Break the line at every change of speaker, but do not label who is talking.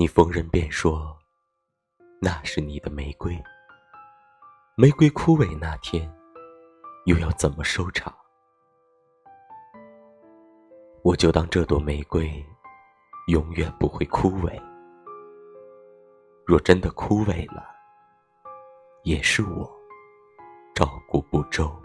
你逢人便说那是你的玫瑰。玫瑰枯萎那天又要怎么收场？我就当这朵玫瑰永远不会枯萎。若真的枯萎了也是我照顾不周。